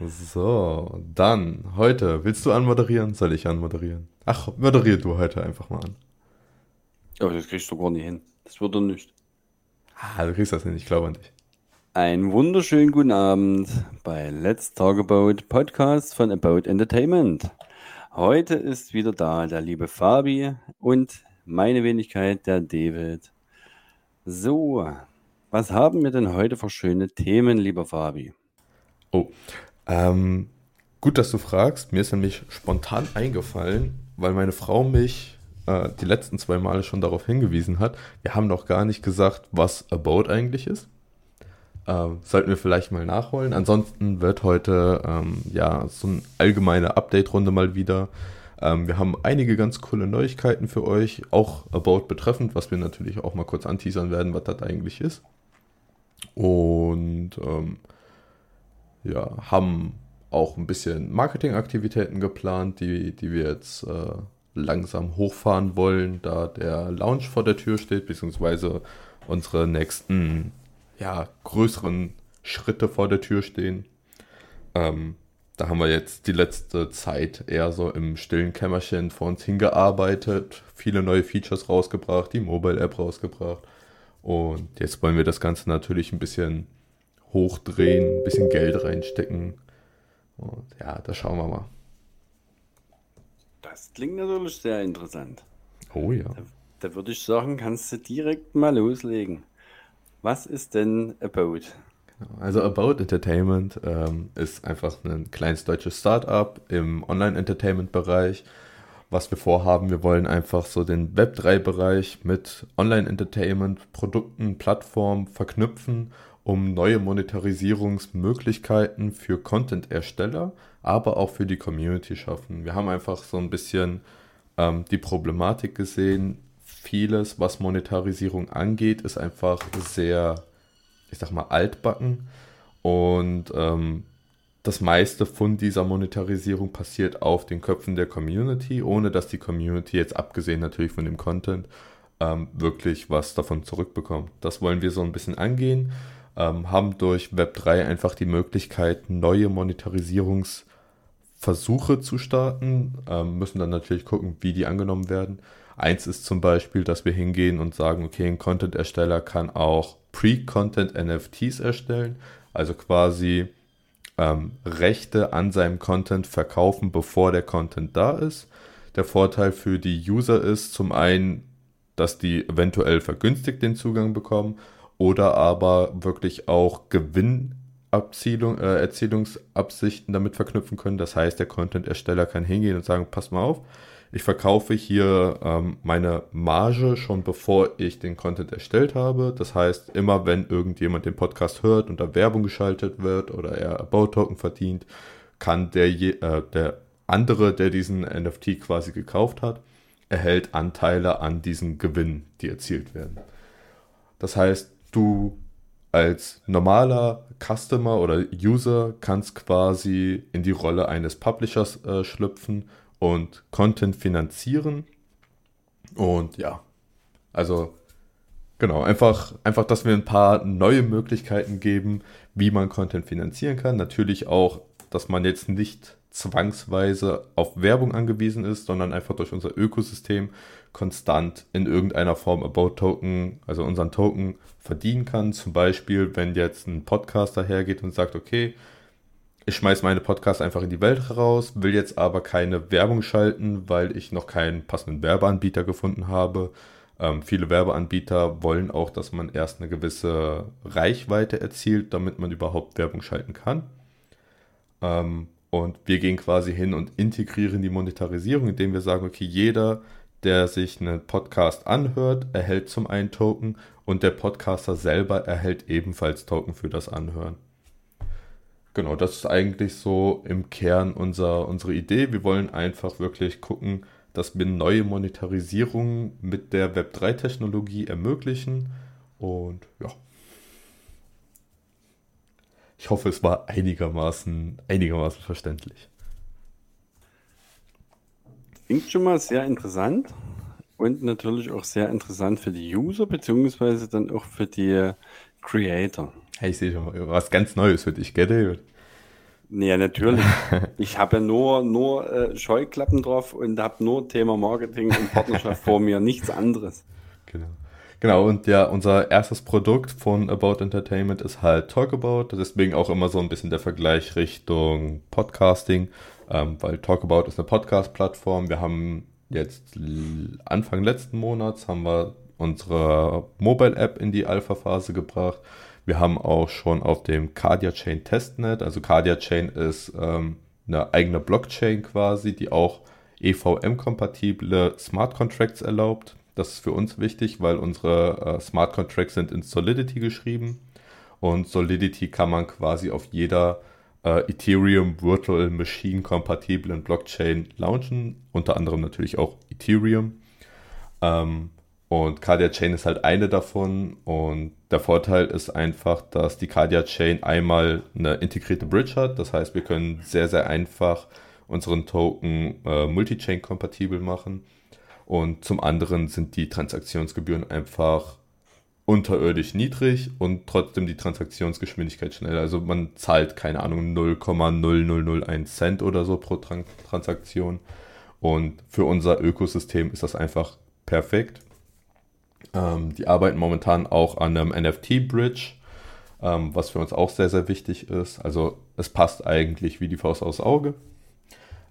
So, dann heute. Willst du anmoderieren? Soll ich anmoderieren? Ach, moderier du heute einfach mal an. Aber das kriegst du gar nicht hin. Das wird er nicht. Ah, du kriegst das hin, ich glaube an dich. Einen wunderschönen guten Abend bei Let's Talk About Podcast von About Entertainment. Heute ist wieder da der liebe Fabi und meine Wenigkeit, der David. So, was haben wir denn heute für schöne Themen, lieber Fabi? Oh, ähm, gut, dass du fragst. Mir ist nämlich spontan eingefallen, weil meine Frau mich äh, die letzten zwei Male schon darauf hingewiesen hat. Wir haben noch gar nicht gesagt, was About eigentlich ist. Ähm, sollten wir vielleicht mal nachholen. Ansonsten wird heute ähm, ja so eine allgemeine Update-Runde mal wieder. Ähm, wir haben einige ganz coole Neuigkeiten für euch, auch About betreffend, was wir natürlich auch mal kurz anteasern werden, was das eigentlich ist. Und ähm, ja, haben auch ein bisschen Marketingaktivitäten geplant, die, die wir jetzt äh, langsam hochfahren wollen, da der Launch vor der Tür steht, beziehungsweise unsere nächsten ja, größeren Schritte vor der Tür stehen. Ähm, da haben wir jetzt die letzte Zeit eher so im stillen Kämmerchen vor uns hingearbeitet, viele neue Features rausgebracht, die Mobile-App rausgebracht. Und jetzt wollen wir das Ganze natürlich ein bisschen hochdrehen, ein bisschen Geld reinstecken. Und ja, da schauen wir mal. Das klingt natürlich sehr interessant. Oh ja. Da, da würde ich sagen, kannst du direkt mal loslegen. Was ist denn About? Genau. Also About Entertainment ähm, ist einfach ein kleines deutsches Startup im Online-Entertainment-Bereich. Was wir vorhaben, wir wollen einfach so den Web3-Bereich mit Online-Entertainment, Produkten, Plattformen verknüpfen um neue Monetarisierungsmöglichkeiten für Content-Ersteller, aber auch für die Community schaffen. Wir haben einfach so ein bisschen ähm, die Problematik gesehen. Vieles, was Monetarisierung angeht, ist einfach sehr, ich sag mal, altbacken. Und ähm, das meiste von dieser Monetarisierung passiert auf den Köpfen der Community, ohne dass die Community jetzt abgesehen natürlich von dem Content ähm, wirklich was davon zurückbekommt. Das wollen wir so ein bisschen angehen ähm, haben durch Web3 einfach die Möglichkeit, neue Monetarisierungsversuche zu starten, ähm, müssen dann natürlich gucken, wie die angenommen werden. Eins ist zum Beispiel, dass wir hingehen und sagen, okay, ein Content-Ersteller kann auch Pre-Content-NFTs erstellen, also quasi ähm, Rechte an seinem Content verkaufen, bevor der Content da ist. Der Vorteil für die User ist zum einen, dass die eventuell vergünstigt den Zugang bekommen oder aber wirklich auch Gewinnabzielung, äh, Erzielungsabsichten damit verknüpfen können. Das heißt, der Content-Ersteller kann hingehen und sagen, pass mal auf, ich verkaufe hier ähm, meine Marge schon bevor ich den Content erstellt habe. Das heißt, immer wenn irgendjemand den Podcast hört und da Werbung geschaltet wird oder er About-Token verdient, kann der, äh, der andere, der diesen NFT quasi gekauft hat, erhält Anteile an diesen Gewinnen, die erzielt werden. Das heißt, du als normaler Customer oder User kannst quasi in die Rolle eines Publishers äh, schlüpfen und Content finanzieren. Und ja, also genau, einfach, einfach, dass wir ein paar neue Möglichkeiten geben, wie man Content finanzieren kann. Natürlich auch, dass man jetzt nicht zwangsweise auf Werbung angewiesen ist, sondern einfach durch unser Ökosystem konstant in irgendeiner Form About Token, also unseren Token verdienen kann. Zum Beispiel, wenn jetzt ein Podcaster hergeht und sagt, okay, ich schmeiße meine Podcasts einfach in die Welt heraus, will jetzt aber keine Werbung schalten, weil ich noch keinen passenden Werbeanbieter gefunden habe. Ähm, viele Werbeanbieter wollen auch, dass man erst eine gewisse Reichweite erzielt, damit man überhaupt Werbung schalten kann. Ähm, und wir gehen quasi hin und integrieren die Monetarisierung, indem wir sagen, okay, jeder, der sich einen Podcast anhört, erhält zum einen Token und der Podcaster selber erhält ebenfalls Token für das Anhören. Genau, das ist eigentlich so im Kern unser, unsere Idee. Wir wollen einfach wirklich gucken, dass wir neue Monetarisierungen mit der Web3-Technologie ermöglichen. Und ja, ich hoffe, es war einigermaßen, einigermaßen verständlich. Klingt schon mal sehr interessant und natürlich auch sehr interessant für die User, beziehungsweise dann auch für die Creator. Hey, ich sehe schon mal was ganz Neues für dich, gell, David? Ja, natürlich. Ich habe nur, nur äh, Scheuklappen drauf und habe nur Thema Marketing und Partnerschaft vor mir, nichts anderes. Genau. Genau, und ja, unser erstes Produkt von About Entertainment ist halt Talkabout. Deswegen auch immer so ein bisschen der Vergleich Richtung Podcasting, ähm, weil Talkabout ist eine Podcast-Plattform. Wir haben jetzt Anfang letzten Monats haben wir unsere Mobile-App in die Alpha-Phase gebracht. Wir haben auch schon auf dem Cardia Chain Testnet, also Cardia Chain ist ähm, eine eigene Blockchain quasi, die auch EVM-kompatible Smart Contracts erlaubt. Das ist für uns wichtig, weil unsere äh, Smart Contracts sind in Solidity geschrieben und Solidity kann man quasi auf jeder äh, Ethereum Virtual Machine kompatiblen Blockchain launchen, unter anderem natürlich auch Ethereum. Ähm, und Cardia Chain ist halt eine davon. Und der Vorteil ist einfach, dass die Cardia Chain einmal eine integrierte Bridge hat. Das heißt, wir können sehr, sehr einfach unseren Token äh, Multi-Chain kompatibel machen. Und zum anderen sind die Transaktionsgebühren einfach unterirdisch niedrig und trotzdem die Transaktionsgeschwindigkeit schnell. Also man zahlt, keine Ahnung, 0,0001 Cent oder so pro Tran Transaktion. Und für unser Ökosystem ist das einfach perfekt. Ähm, die arbeiten momentan auch an einem NFT-Bridge, ähm, was für uns auch sehr, sehr wichtig ist. Also es passt eigentlich wie die Faust aufs Auge.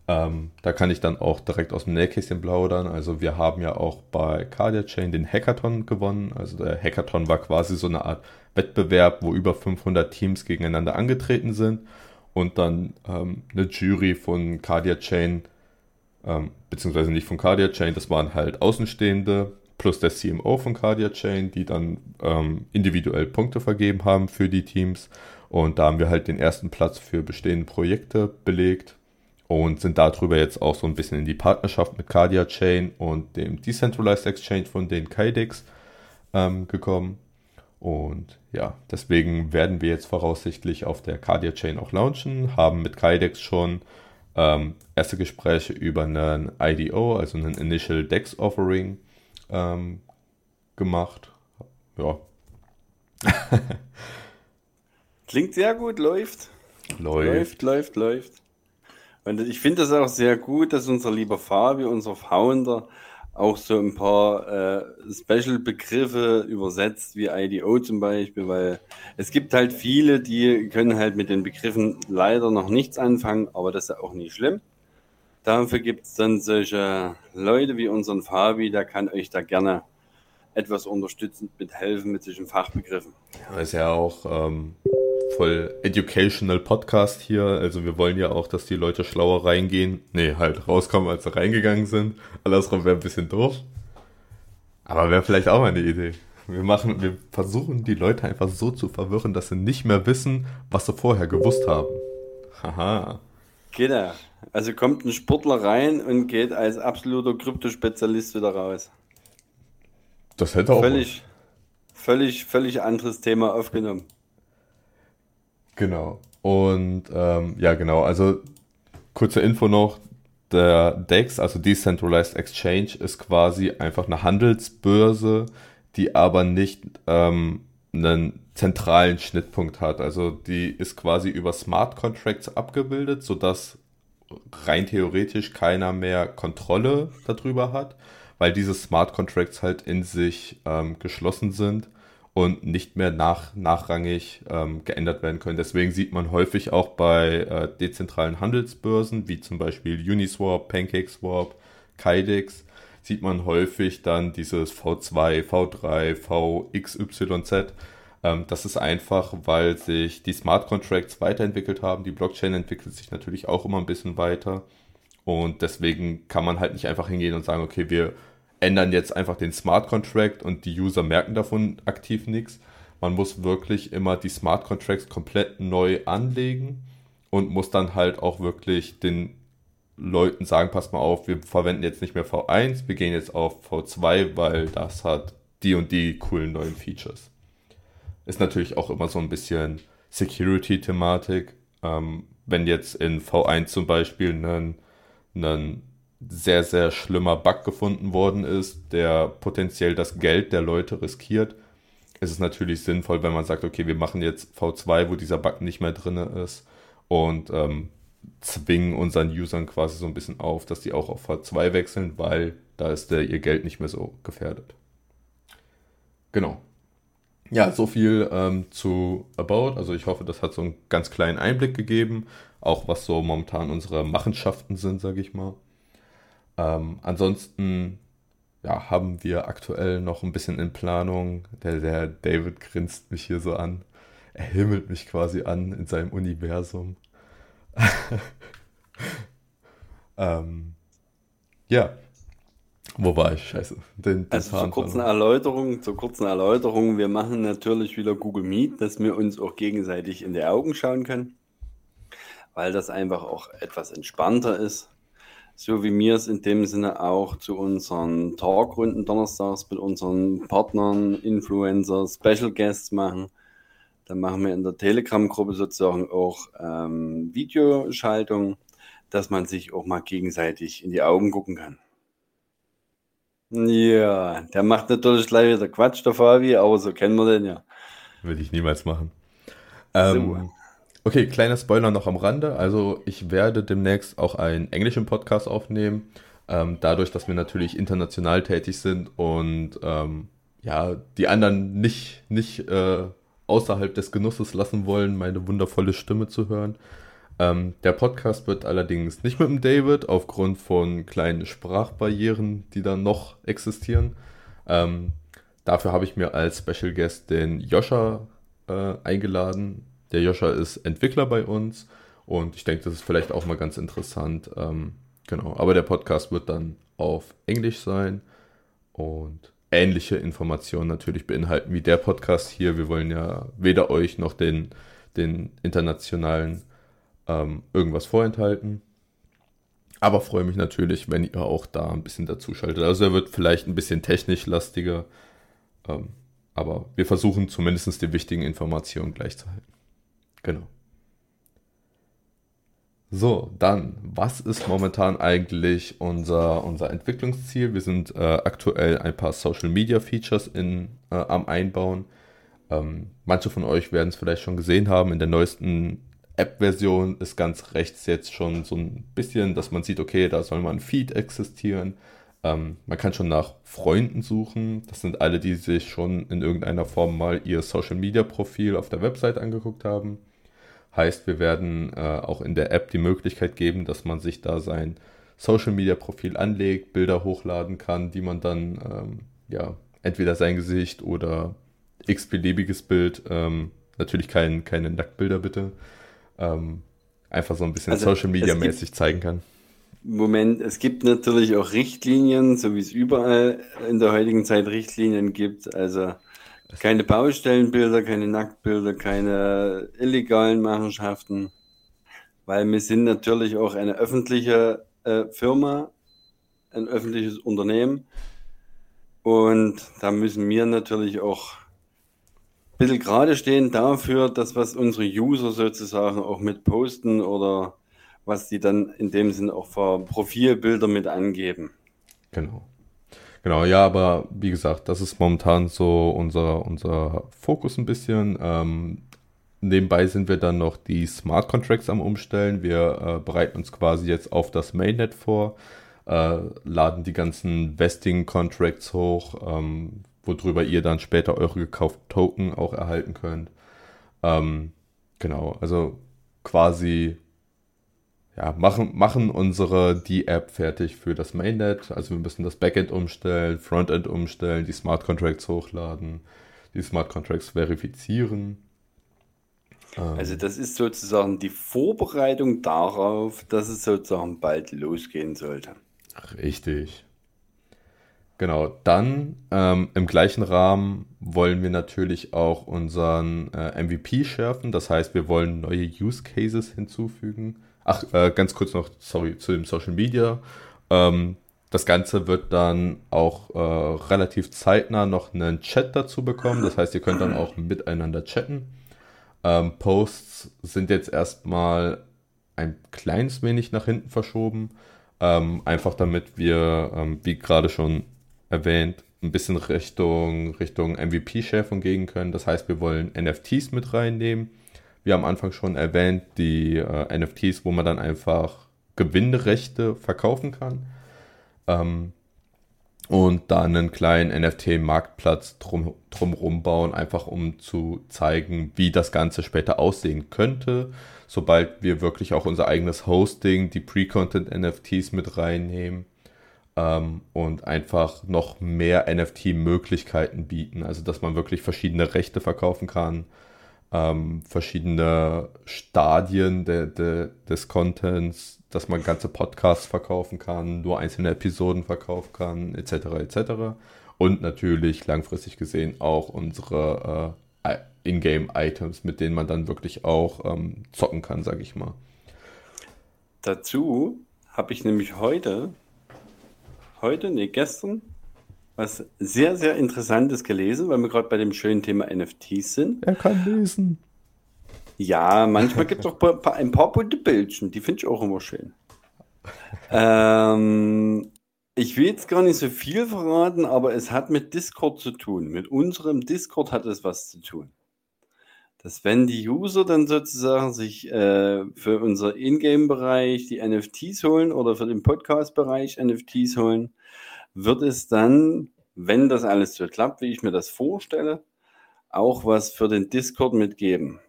Ähm, da kann ich dann auch direkt aus dem Nähkästchen plaudern. Also wir haben ja auch bei Cardia Chain den Hackathon gewonnen. Also der Hackathon war quasi so eine Art Wettbewerb, wo über 500 Teams gegeneinander angetreten sind und dann ähm, eine Jury von Cardia Chain, ähm, beziehungsweise nicht von Cardia Chain, das waren halt Außenstehende, plus der CMO von Cardia Chain, die dann ähm, individuell Punkte vergeben haben für die Teams. Und da haben wir halt den ersten Platz für bestehende Projekte belegt und sind darüber jetzt auch so ein bisschen in die Partnerschaft mit Cardia Chain und dem Decentralized Exchange von den Kydex ähm, gekommen. Und ja, deswegen werden wir jetzt voraussichtlich auf der Cardia Chain auch launchen, haben mit Kydex schon ähm, erste Gespräche über einen IDO, also einen Initial Dex Offering ähm, gemacht. Ja. Klingt sehr gut, läuft. Läuft. Läuft, läuft, läuft. Und ich finde das auch sehr gut, dass unser lieber Fabi, unser Founder, auch so ein paar äh, Special-Begriffe übersetzt, wie IDO zum Beispiel, weil es gibt halt viele, die können halt mit den Begriffen leider noch nichts anfangen, aber das ist auch nicht schlimm. Dafür gibt es dann solche Leute wie unseren Fabi, der kann euch da gerne etwas unterstützend mithelfen mit solchen Fachbegriffen. Ja, ist ja auch ähm, voll educational Podcast hier. Also wir wollen ja auch, dass die Leute schlauer reingehen. Nee, halt rauskommen, als sie reingegangen sind. Andersrum wäre ein bisschen doof. Aber wäre vielleicht auch mal eine Idee. Wir machen, wir versuchen die Leute einfach so zu verwirren, dass sie nicht mehr wissen, was sie vorher gewusst haben. Haha. Genau. Also kommt ein Sportler rein und geht als absoluter Kryptospezialist wieder raus. Das hätte auch. Völlig, völlig, völlig anderes Thema aufgenommen. Genau. Und ähm, ja, genau. Also kurze Info noch. Der DEX, also Decentralized Exchange, ist quasi einfach eine Handelsbörse, die aber nicht ähm, einen zentralen Schnittpunkt hat. Also die ist quasi über Smart Contracts abgebildet, sodass rein theoretisch keiner mehr Kontrolle darüber hat, weil diese Smart Contracts halt in sich ähm, geschlossen sind und nicht mehr nach, nachrangig ähm, geändert werden können. Deswegen sieht man häufig auch bei äh, dezentralen Handelsbörsen, wie zum Beispiel Uniswap, PancakeSwap, Kydex, sieht man häufig dann dieses V2, V3, VXYZ, ähm, das ist einfach, weil sich die Smart Contracts weiterentwickelt haben. Die Blockchain entwickelt sich natürlich auch immer ein bisschen weiter. Und deswegen kann man halt nicht einfach hingehen und sagen, okay, wir ändern jetzt einfach den Smart Contract und die User merken davon aktiv nichts. Man muss wirklich immer die Smart Contracts komplett neu anlegen und muss dann halt auch wirklich den Leuten sagen, passt mal auf, wir verwenden jetzt nicht mehr V1, wir gehen jetzt auf V2, weil das hat die und die coolen neuen Features ist natürlich auch immer so ein bisschen Security-Thematik. Ähm, wenn jetzt in V1 zum Beispiel ein, ein sehr, sehr schlimmer Bug gefunden worden ist, der potenziell das Geld der Leute riskiert, ist es natürlich sinnvoll, wenn man sagt, okay, wir machen jetzt V2, wo dieser Bug nicht mehr drin ist und ähm, zwingen unseren Usern quasi so ein bisschen auf, dass die auch auf H2 wechseln, weil da ist der, ihr Geld nicht mehr so gefährdet. Genau. Ja, so viel ähm, zu About. Also ich hoffe, das hat so einen ganz kleinen Einblick gegeben, auch was so momentan unsere Machenschaften sind, sage ich mal. Ähm, ansonsten ja, haben wir aktuell noch ein bisschen in Planung. Der, der David grinst mich hier so an. Er himmelt mich quasi an in seinem Universum. ähm, ja. Wo war ich? Scheiße. Den, den also zur kurzen Erläuterung, zur kurzen Erläuterung, wir machen natürlich wieder Google Meet, dass wir uns auch gegenseitig in die Augen schauen können, weil das einfach auch etwas entspannter ist. So wie wir es in dem Sinne auch zu unseren Talkrunden donnerstags mit unseren Partnern, Influencer, Special Guests machen. Dann machen wir in der Telegram-Gruppe sozusagen auch ähm, Videoschaltung, dass man sich auch mal gegenseitig in die Augen gucken kann. Ja, der macht natürlich gleich wieder Quatsch, der Fabi, aber so kennen wir den ja. Würde ich niemals machen. Ähm, okay, kleiner Spoiler noch am Rande. Also ich werde demnächst auch einen englischen Podcast aufnehmen. Ähm, dadurch, dass wir natürlich international tätig sind und ähm, ja, die anderen nicht, nicht äh, außerhalb des Genusses lassen wollen, meine wundervolle Stimme zu hören. Ähm, der Podcast wird allerdings nicht mit dem David aufgrund von kleinen Sprachbarrieren, die da noch existieren. Ähm, dafür habe ich mir als Special Guest den Joscha äh, eingeladen. Der Joscha ist Entwickler bei uns und ich denke, das ist vielleicht auch mal ganz interessant. Ähm, genau, aber der Podcast wird dann auf Englisch sein und ähnliche Informationen natürlich beinhalten wie der Podcast hier. Wir wollen ja weder euch noch den, den internationalen ähm, irgendwas vorenthalten. Aber freue mich natürlich, wenn ihr auch da ein bisschen dazu schaltet. Also er wird vielleicht ein bisschen technisch lastiger. Ähm, aber wir versuchen zumindest die wichtigen Informationen gleich zu halten. Genau. So, dann, was ist momentan eigentlich unser, unser Entwicklungsziel? Wir sind äh, aktuell ein paar Social Media Features in, äh, am Einbauen. Ähm, manche von euch werden es vielleicht schon gesehen haben. In der neuesten App-Version ist ganz rechts jetzt schon so ein bisschen, dass man sieht, okay, da soll mal ein Feed existieren. Ähm, man kann schon nach Freunden suchen. Das sind alle, die sich schon in irgendeiner Form mal ihr Social Media Profil auf der Website angeguckt haben. Heißt, wir werden äh, auch in der App die Möglichkeit geben, dass man sich da sein Social Media Profil anlegt, Bilder hochladen kann, die man dann, ähm, ja, entweder sein Gesicht oder x-beliebiges Bild, ähm, natürlich kein, keine Nacktbilder bitte, ähm, einfach so ein bisschen also Social Media mäßig zeigen kann. Moment, es gibt natürlich auch Richtlinien, so wie es überall in der heutigen Zeit Richtlinien gibt. Also keine Baustellenbilder, keine Nacktbilder, keine illegalen Machenschaften, weil wir sind natürlich auch eine öffentliche äh, Firma, ein öffentliches Unternehmen und da müssen wir natürlich auch bisschen gerade stehen dafür, dass was unsere User sozusagen auch mit posten oder was die dann in dem Sinn auch für Profilbilder mit angeben. Genau. Genau, ja, aber wie gesagt, das ist momentan so unser, unser Fokus ein bisschen. Ähm, nebenbei sind wir dann noch die Smart Contracts am Umstellen. Wir äh, bereiten uns quasi jetzt auf das Mainnet vor, äh, laden die ganzen Vesting Contracts hoch, ähm, worüber ihr dann später eure gekauften Token auch erhalten könnt. Ähm, genau, also quasi ja, machen, machen unsere die App fertig für das Mainnet. Also wir müssen das Backend umstellen, Frontend umstellen, die Smart Contracts hochladen, die Smart Contracts verifizieren. Ähm. Also das ist sozusagen die Vorbereitung darauf, dass es sozusagen bald losgehen sollte. Richtig. Genau, dann ähm, im gleichen Rahmen wollen wir natürlich auch unseren äh, MVP schärfen. Das heißt, wir wollen neue Use Cases hinzufügen. Ach, äh, ganz kurz noch, sorry, zu dem Social Media. Ähm, das Ganze wird dann auch äh, relativ zeitnah noch einen Chat dazu bekommen. Das heißt, ihr könnt dann auch miteinander chatten. Ähm, Posts sind jetzt erstmal ein kleines wenig nach hinten verschoben. Ähm, einfach damit wir, ähm, wie gerade schon erwähnt, ein bisschen Richtung, Richtung MVP-Schärfung gehen können. Das heißt, wir wollen NFTs mit reinnehmen wie am Anfang schon erwähnt, die äh, NFTs, wo man dann einfach Gewinnrechte verkaufen kann. Ähm, und da einen kleinen NFT-Marktplatz drum, drumherum bauen, einfach um zu zeigen, wie das Ganze später aussehen könnte, sobald wir wirklich auch unser eigenes Hosting, die Pre-Content-NFTs mit reinnehmen ähm, und einfach noch mehr NFT-Möglichkeiten bieten. Also, dass man wirklich verschiedene Rechte verkaufen kann, ähm, verschiedene Stadien de, de, des Contents, dass man ganze Podcasts verkaufen kann, nur einzelne Episoden verkaufen kann, etc. etc. Und natürlich langfristig gesehen auch unsere äh, Ingame-Items, mit denen man dann wirklich auch ähm, zocken kann, sage ich mal. Dazu habe ich nämlich heute heute, nee, gestern, was sehr, sehr Interessantes gelesen, weil wir gerade bei dem schönen Thema NFTs sind. Er kann lesen. Ja, manchmal gibt es auch ein paar bunte Bildchen, die finde ich auch immer schön. ähm, ich will jetzt gar nicht so viel verraten, aber es hat mit Discord zu tun. Mit unserem Discord hat es was zu tun. Dass wenn die User dann sozusagen sich äh, für unser Ingame-Bereich die NFTs holen oder für den Podcast-Bereich NFTs holen, wird es dann, wenn das alles so klappt, wie ich mir das vorstelle, auch was für den Discord mitgeben.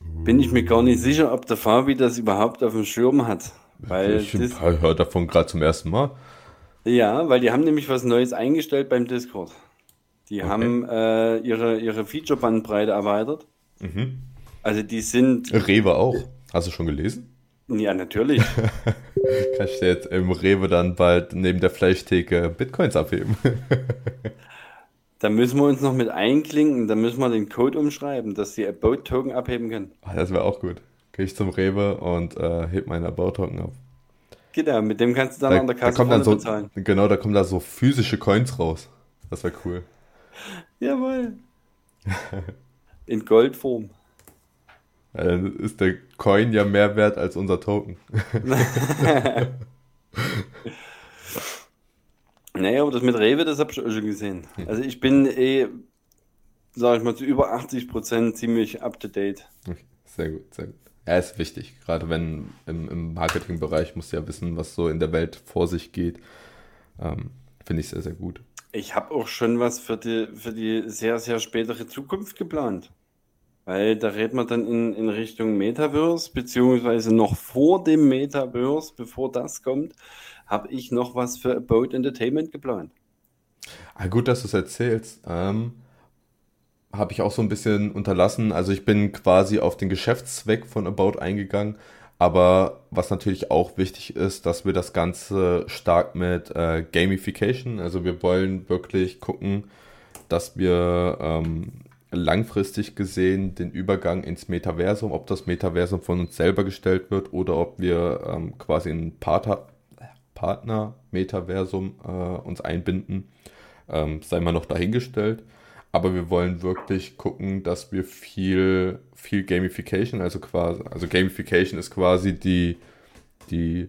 Bin ich mir gar nicht sicher, ob der Fabi das überhaupt auf dem Schirm hat. Weil ich höre davon gerade zum ersten Mal. Ja, weil die haben nämlich was Neues eingestellt beim Discord. Die okay. haben äh, ihre, ihre Feature-Bandbreite erweitert. Mhm. Also die sind. Rewe auch. Hast du schon gelesen? Ja, natürlich. Kann ich dir jetzt im Rewe dann bald neben der Fleischtheke Bitcoins abheben? da müssen wir uns noch mit einklinken, da müssen wir den Code umschreiben, dass die About-Token abheben können. Ach, das wäre auch gut. Gehe ich zum Rewe und äh, heb meine About-Token ab. Genau, mit dem kannst du dann da, an der Kasse da kommt dann so, bezahlen. Genau, da kommen da so physische Coins raus. Das wäre cool. Jawohl. In Goldform. Dann ist der Coin ja mehr wert als unser Token. naja, aber das mit Rewe, das habe ich auch schon gesehen. Also ich bin eh, sage ich mal, zu über 80 Prozent ziemlich up to date. Sehr gut, sehr gut. Ja, ist wichtig. Gerade wenn im, im Marketingbereich musst du ja wissen, was so in der Welt vor sich geht. Ähm, Finde ich sehr, sehr gut. Ich habe auch schon was für die, für die sehr, sehr spätere Zukunft geplant. Weil da redet man dann in, in Richtung Metaverse, beziehungsweise noch vor dem Metaverse, bevor das kommt, habe ich noch was für About Entertainment geplant. Ah, gut, dass du es erzählst. Ähm, habe ich auch so ein bisschen unterlassen. Also ich bin quasi auf den Geschäftszweck von About eingegangen aber was natürlich auch wichtig ist, dass wir das Ganze stark mit äh, Gamification, also wir wollen wirklich gucken, dass wir ähm, langfristig gesehen den Übergang ins Metaversum, ob das Metaversum von uns selber gestellt wird oder ob wir ähm, quasi ein Partner, Partner-Metaversum äh, uns einbinden, ähm, sei mal noch dahingestellt aber wir wollen wirklich gucken, dass wir viel, viel Gamification, also quasi, also Gamification ist quasi die, die,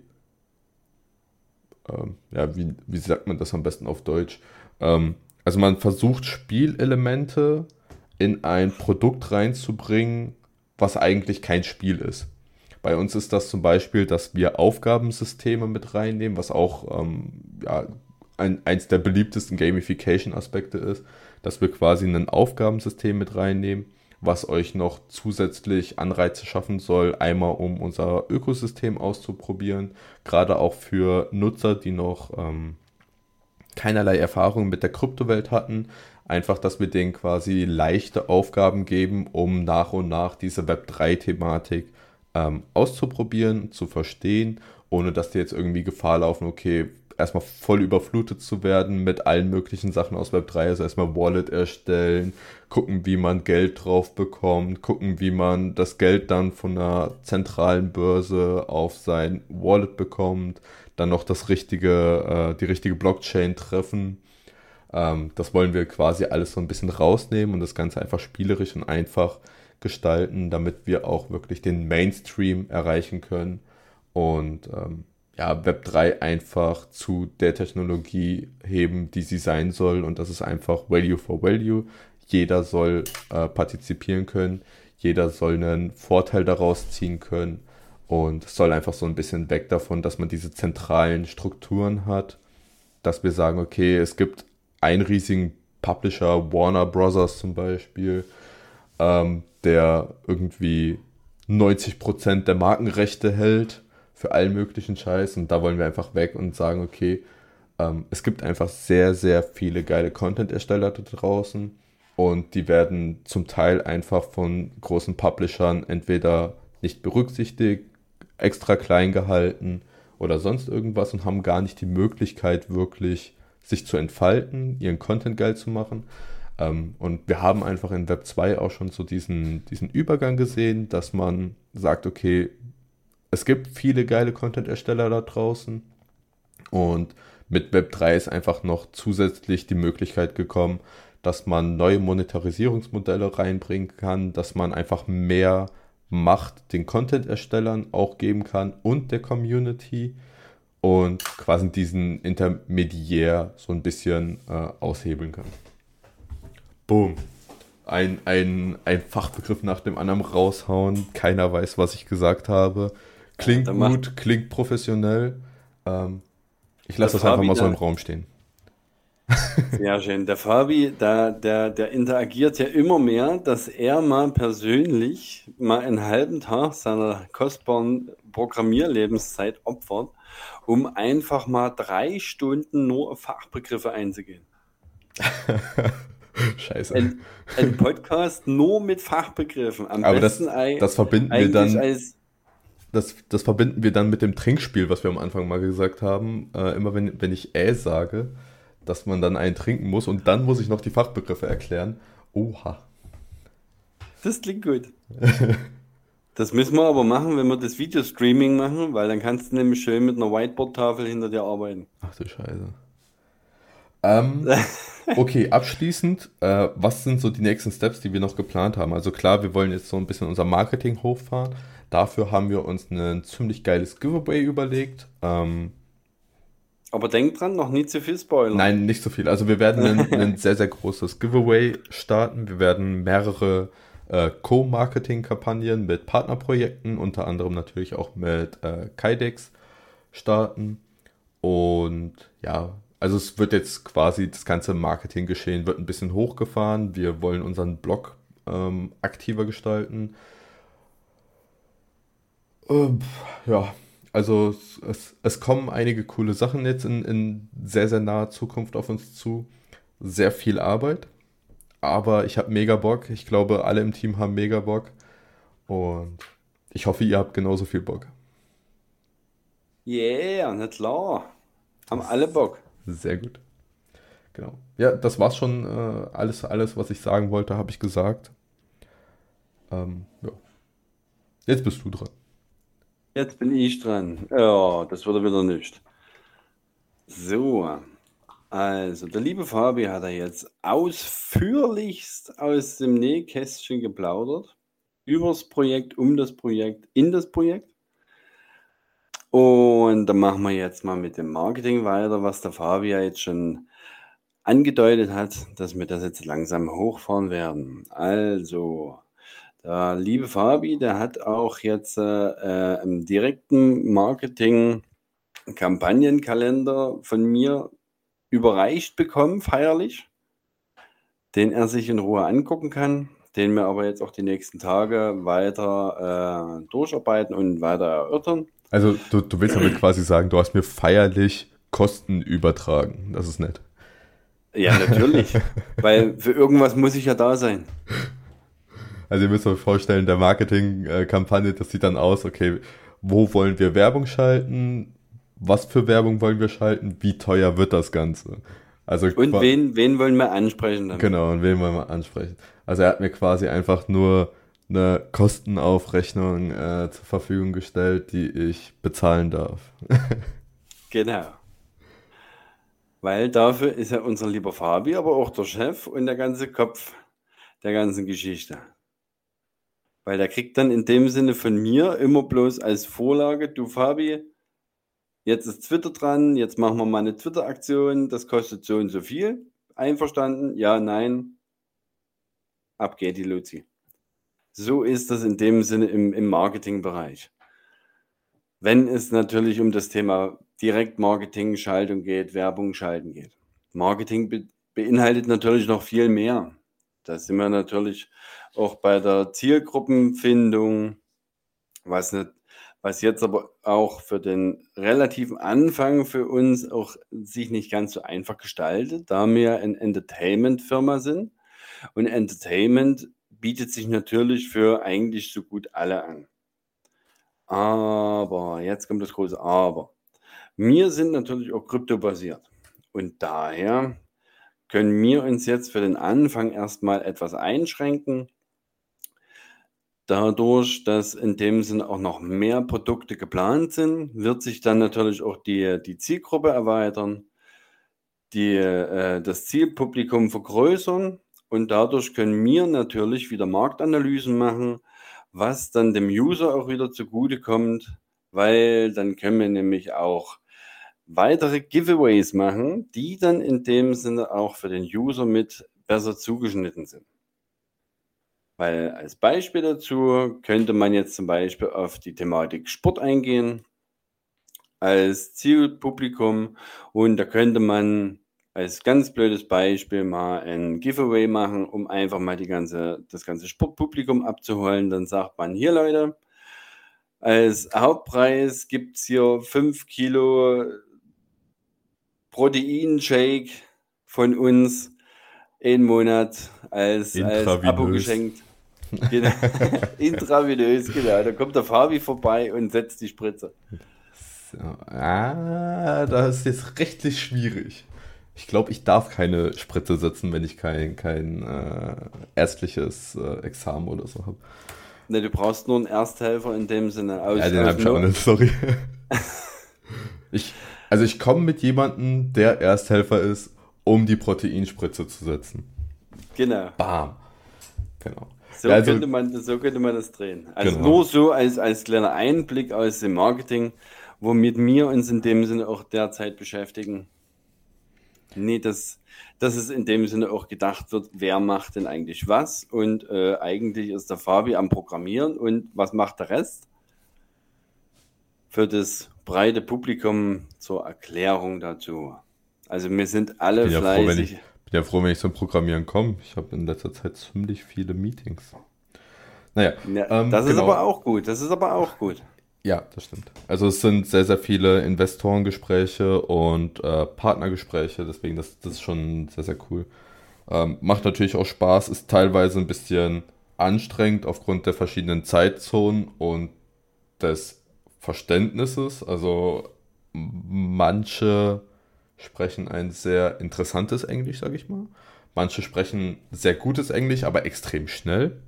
ähm, ja, wie, wie sagt man das am besten auf Deutsch? Ähm, also man versucht Spielelemente in ein Produkt reinzubringen, was eigentlich kein Spiel ist. Bei uns ist das zum Beispiel, dass wir Aufgabensysteme mit reinnehmen, was auch ähm, ja, ein, eins der beliebtesten Gamification-Aspekte ist dass wir quasi ein Aufgabensystem mit reinnehmen, was euch noch zusätzlich Anreize schaffen soll, einmal um unser Ökosystem auszuprobieren, gerade auch für Nutzer, die noch ähm, keinerlei Erfahrung mit der Kryptowelt hatten, einfach, dass wir denen quasi leichte Aufgaben geben, um nach und nach diese Web3-Thematik ähm, auszuprobieren, zu verstehen, ohne dass die jetzt irgendwie Gefahr laufen, okay, erstmal voll überflutet zu werden mit allen möglichen Sachen aus Web 3. Also erstmal Wallet erstellen, gucken, wie man Geld drauf bekommt, gucken, wie man das Geld dann von einer zentralen Börse auf sein Wallet bekommt, dann noch das richtige, äh, die richtige Blockchain treffen. Ähm, das wollen wir quasi alles so ein bisschen rausnehmen und das Ganze einfach spielerisch und einfach gestalten, damit wir auch wirklich den Mainstream erreichen können. Und ähm, ja, Web3 einfach zu der Technologie heben, die sie sein soll. Und das ist einfach Value for Value. jeder soll äh, partizipieren können, jeder soll einen Vorteil daraus ziehen können und es soll einfach so ein bisschen weg davon, dass man diese zentralen Strukturen hat, dass wir sagen, okay, es gibt einen riesigen Publisher, Warner Brothers zum Beispiel, ähm, der irgendwie 90% der Markenrechte hält für allen möglichen Scheiß und da wollen wir einfach weg und sagen, okay, ähm, es gibt einfach sehr, sehr viele geile Content-Ersteller da draußen und die werden zum Teil einfach von großen Publishern entweder nicht berücksichtigt, extra klein gehalten oder sonst irgendwas und haben gar nicht die Möglichkeit wirklich sich zu entfalten, ihren Content geil zu machen. Ähm, und wir haben einfach in Web 2 auch schon so diesen, diesen Übergang gesehen, dass man sagt, okay, es gibt viele geile Content-Ersteller da draußen und mit Web 3 ist einfach noch zusätzlich die Möglichkeit gekommen, dass man neue Monetarisierungsmodelle reinbringen kann, dass man einfach mehr Macht den Content-Erstellern auch geben kann und der Community und quasi diesen Intermediär so ein bisschen äh, aushebeln kann. Boom. Ein, ein, ein Fachbegriff nach dem anderen raushauen. Keiner weiß, was ich gesagt habe. Klingt ja, gut, klingt professionell. Ähm, ich lasse das einfach mal so im Raum stehen. Sehr schön. Der Fabi, der, der, der interagiert ja immer mehr, dass er mal persönlich mal einen halben Tag seiner kostbaren Programmierlebenszeit opfert, um einfach mal drei Stunden nur auf Fachbegriffe einzugehen. Scheiße. Ein, ein, Podcast nur mit Fachbegriffen. Am Aber das, das verbinden wir dann. Als, das, das verbinden wir dann mit dem Trinkspiel, was wir am Anfang mal gesagt haben. Äh, immer wenn, wenn ich äh sage, dass man dann einen trinken muss und dann muss ich noch die Fachbegriffe erklären. Oha. Das klingt gut. das müssen wir aber machen, wenn wir das Videostreaming machen, weil dann kannst du nämlich schön mit einer Whiteboard-Tafel hinter dir arbeiten. Ach du Scheiße. Ähm, okay, abschließend, äh, was sind so die nächsten Steps, die wir noch geplant haben? Also klar, wir wollen jetzt so ein bisschen unser Marketing hochfahren. Dafür haben wir uns ein ziemlich geiles Giveaway überlegt. Ähm, aber denk dran, noch nie zu viel Spoiler. Nein, nicht so viel. Also wir werden ein, ein sehr, sehr großes Giveaway starten. Wir werden mehrere äh, Co-Marketing-Kampagnen mit Partnerprojekten, unter anderem natürlich auch mit äh, Kydex starten. Und ja, also es wird jetzt quasi das ganze Marketinggeschehen wird ein bisschen hochgefahren. Wir wollen unseren Blog ähm, aktiver gestalten. Ähm, ja, also es, es, es, kommen einige coole Sachen jetzt in, in sehr, sehr naher Zukunft auf uns zu. Sehr viel Arbeit. Aber ich habe mega Bock. Ich glaube, alle im Team haben mega Bock. Und ich hoffe, ihr habt genauso viel Bock. Yeah, na klar. Haben alle Bock. Sehr gut. Genau. Ja, das war's schon. Äh, alles, alles, was ich sagen wollte, habe ich gesagt. Ähm, ja. Jetzt bist du dran. Jetzt bin ich dran. Ja, das wurde wieder nicht. So. Also, der liebe Fabi hat er jetzt ausführlichst aus dem Nähkästchen geplaudert. Übers Projekt, um das Projekt, in das Projekt. Und dann machen wir jetzt mal mit dem Marketing weiter, was der Fabi ja jetzt schon angedeutet hat, dass wir das jetzt langsam hochfahren werden. Also, der liebe Fabi, der hat auch jetzt äh, äh, im direkten Marketing Kampagnenkalender von mir überreicht bekommen, feierlich, den er sich in Ruhe angucken kann, den wir aber jetzt auch die nächsten Tage weiter äh, durcharbeiten und weiter erörtern. Also du, du willst damit quasi sagen, du hast mir feierlich Kosten übertragen. Das ist nett. Ja, natürlich. weil für irgendwas muss ich ja da sein. Also ihr müsst euch vorstellen, der Marketingkampagne, das sieht dann aus, okay, wo wollen wir Werbung schalten? Was für Werbung wollen wir schalten? Wie teuer wird das Ganze? Also und wen, wen wollen wir ansprechen? Damit? Genau, und wen wollen wir ansprechen? Also er hat mir quasi einfach nur eine Kostenaufrechnung äh, zur Verfügung gestellt, die ich bezahlen darf. genau. Weil dafür ist ja unser lieber Fabi, aber auch der Chef und der ganze Kopf der ganzen Geschichte. Weil der kriegt dann in dem Sinne von mir immer bloß als Vorlage, du Fabi, jetzt ist Twitter dran, jetzt machen wir mal eine Twitter-Aktion, das kostet so und so viel. Einverstanden? Ja, nein. ab geht die Luzi. So ist das in dem Sinne im, im Marketingbereich. Wenn es natürlich um das Thema Direktmarketing, Schaltung geht, Werbung schalten geht. Marketing be beinhaltet natürlich noch viel mehr. Da sind wir natürlich auch bei der Zielgruppenfindung, was, nicht, was jetzt aber auch für den relativen Anfang für uns auch sich nicht ganz so einfach gestaltet, da wir eine Entertainment-Firma sind. Und Entertainment bietet sich natürlich für eigentlich so gut alle an. Aber, jetzt kommt das große Aber. Wir sind natürlich auch kryptobasiert. Und daher können wir uns jetzt für den Anfang erstmal etwas einschränken. Dadurch, dass in dem Sinne auch noch mehr Produkte geplant sind, wird sich dann natürlich auch die, die Zielgruppe erweitern, die, äh, das Zielpublikum vergrößern und dadurch können wir natürlich wieder Marktanalysen machen, was dann dem User auch wieder zugutekommt, weil dann können wir nämlich auch weitere Giveaways machen, die dann in dem Sinne auch für den User mit besser zugeschnitten sind. Weil als Beispiel dazu könnte man jetzt zum Beispiel auf die Thematik Sport eingehen als Zielpublikum und da könnte man als ganz blödes Beispiel mal ein Giveaway machen, um einfach mal die ganze, das ganze Sportpublikum abzuholen. Dann sagt man, hier Leute, als Hauptpreis gibt es hier 5 Kilo Proteinshake von uns einen Monat als, als Abo geschenkt. Genau. Intravenös, genau. Da kommt der Fabi vorbei und setzt die Spritze. So. Ah, das ist jetzt rechtlich schwierig. Ich glaube, ich darf keine Spritze setzen, wenn ich kein, kein äh, ärztliches äh, Examen oder so habe. Ne, du brauchst nur einen Ersthelfer in dem Sinne. Aus, ja, den habe ich auch nicht, sorry. ich, also ich komme mit jemandem, der Ersthelfer ist, um die Proteinspritze zu setzen. Genau. Bam. Genau. So, ja, also, könnte man, so könnte man das drehen. Also genau. nur so als, als kleiner Einblick aus dem Marketing, womit wir uns in dem Sinne auch derzeit beschäftigen. Nee, dass, dass es in dem Sinne auch gedacht wird, wer macht denn eigentlich was? Und äh, eigentlich ist der Fabi am Programmieren und was macht der Rest? Für das breite Publikum zur Erklärung dazu. Also wir sind alle bin fleißig. Ja froh, ich, bin ja froh, wenn ich zum Programmieren komme. Ich habe in letzter Zeit ziemlich viele Meetings. Naja. Ja, ähm, das ist genau. aber auch gut. Das ist aber auch gut. Ja, das stimmt. Also es sind sehr, sehr viele Investorengespräche und äh, Partnergespräche, deswegen das, das ist schon sehr, sehr cool. Ähm, macht natürlich auch Spaß, ist teilweise ein bisschen anstrengend aufgrund der verschiedenen Zeitzonen und des Verständnisses. Also manche sprechen ein sehr interessantes Englisch, sage ich mal. Manche sprechen sehr gutes Englisch, aber extrem schnell.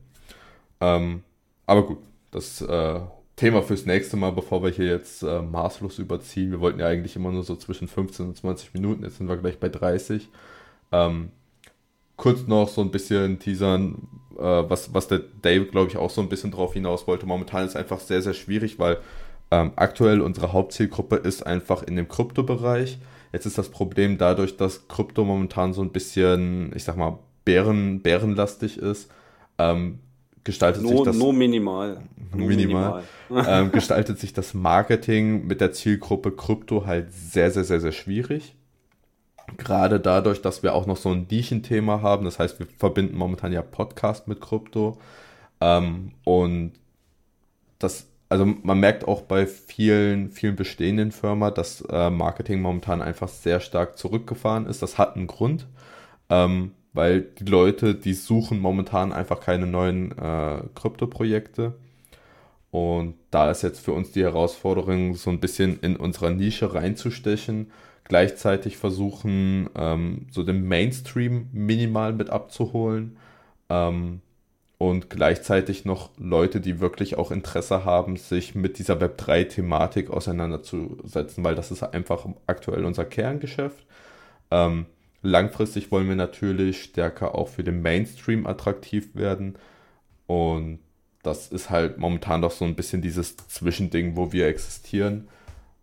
Ähm, aber gut, das äh, Thema fürs nächste Mal, bevor wir hier jetzt äh, maßlos überziehen. Wir wollten ja eigentlich immer nur so zwischen 15 und 20 Minuten, jetzt sind wir gleich bei 30. Ähm, kurz noch so ein bisschen teasern, äh, was, was der Dave, glaube ich, auch so ein bisschen drauf hinaus wollte. Momentan ist einfach sehr, sehr schwierig, weil ähm, aktuell unsere Hauptzielgruppe ist einfach in dem Kryptobereich. Jetzt ist das Problem dadurch, dass Krypto momentan so ein bisschen, ich sag mal, bären, bärenlastig ist. Ähm, gestaltet nur, sich das. Nur minimal. Nur minimal. minimal. ähm, gestaltet sich das Marketing mit der Zielgruppe Krypto halt sehr, sehr, sehr, sehr schwierig. Gerade dadurch, dass wir auch noch so ein Nischenthema haben. Das heißt, wir verbinden momentan ja Podcast mit Krypto. Ähm, und das, also man merkt auch bei vielen, vielen bestehenden Firmen, dass äh, Marketing momentan einfach sehr stark zurückgefahren ist. Das hat einen Grund. Ähm, weil die Leute, die suchen momentan einfach keine neuen äh, Krypto-Projekte. Und da ist jetzt für uns die Herausforderung, so ein bisschen in unserer Nische reinzustechen, gleichzeitig versuchen, ähm, so den Mainstream minimal mit abzuholen ähm, und gleichzeitig noch Leute, die wirklich auch Interesse haben, sich mit dieser Web3-Thematik auseinanderzusetzen, weil das ist einfach aktuell unser Kerngeschäft. Ähm, Langfristig wollen wir natürlich stärker auch für den Mainstream attraktiv werden. Und das ist halt momentan doch so ein bisschen dieses Zwischending, wo wir existieren.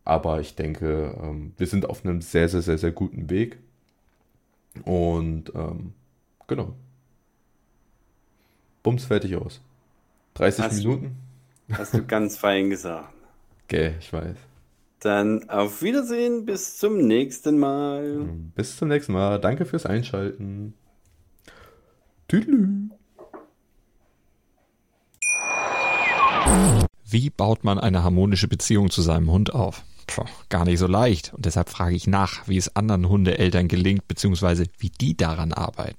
Aber ich denke, ähm, wir sind auf einem sehr, sehr, sehr, sehr guten Weg. Und ähm, genau. Bums, fertig aus. 30 Hast du- Minuten? Hast du ganz fein gesagt. Gell, ich weiß. Dann auf Wiedersehen, bis zum nächsten Mal. Bis zum nächsten Mal. Danke fürs Einschalten. Tüdelü. Wie baut man eine harmonische Beziehung zu seinem Hund auf? Puh, gar nicht so leicht. Und deshalb frage ich nach, wie es anderen Hundeeltern gelingt, beziehungsweise wie die daran arbeiten.